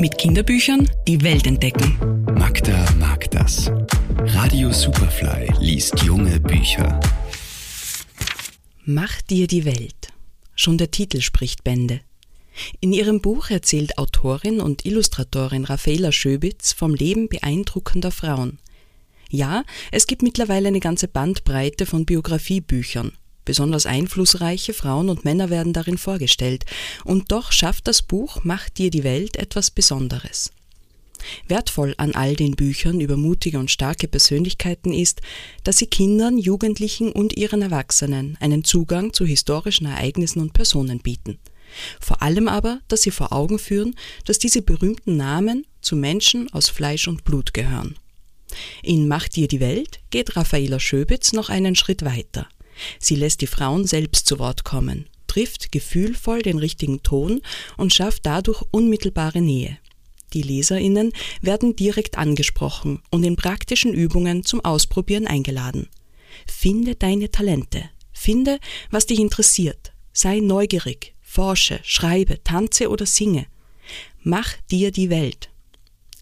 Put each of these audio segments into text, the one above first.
Mit Kinderbüchern die Welt entdecken. Magda mag das. Radio Superfly liest junge Bücher. Mach dir die Welt. Schon der Titel spricht Bände. In ihrem Buch erzählt Autorin und Illustratorin Raffaela Schöbitz vom Leben beeindruckender Frauen. Ja, es gibt mittlerweile eine ganze Bandbreite von Biografiebüchern. Besonders einflussreiche Frauen und Männer werden darin vorgestellt, und doch schafft das Buch Macht dir die Welt etwas Besonderes. Wertvoll an all den Büchern über mutige und starke Persönlichkeiten ist, dass sie Kindern, Jugendlichen und ihren Erwachsenen einen Zugang zu historischen Ereignissen und Personen bieten. Vor allem aber, dass sie vor Augen führen, dass diese berühmten Namen zu Menschen aus Fleisch und Blut gehören. In Macht dir die Welt geht Raffaela Schöbitz noch einen Schritt weiter. Sie lässt die Frauen selbst zu Wort kommen, trifft gefühlvoll den richtigen Ton und schafft dadurch unmittelbare Nähe. Die Leserinnen werden direkt angesprochen und in praktischen Übungen zum Ausprobieren eingeladen. Finde deine Talente. Finde, was dich interessiert. Sei neugierig. Forsche, schreibe, tanze oder singe. Mach dir die Welt.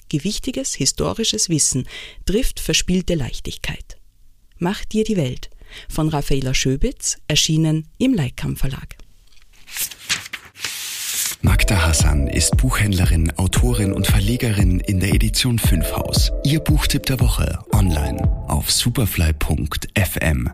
Gewichtiges historisches Wissen trifft verspielte Leichtigkeit. Mach dir die Welt von Raffaela Schöbitz, erschienen im Leikam Verlag. Magda Hassan ist Buchhändlerin, Autorin und Verlegerin in der Edition 5 Haus. Ihr Buchtipp der Woche online auf superfly.fm.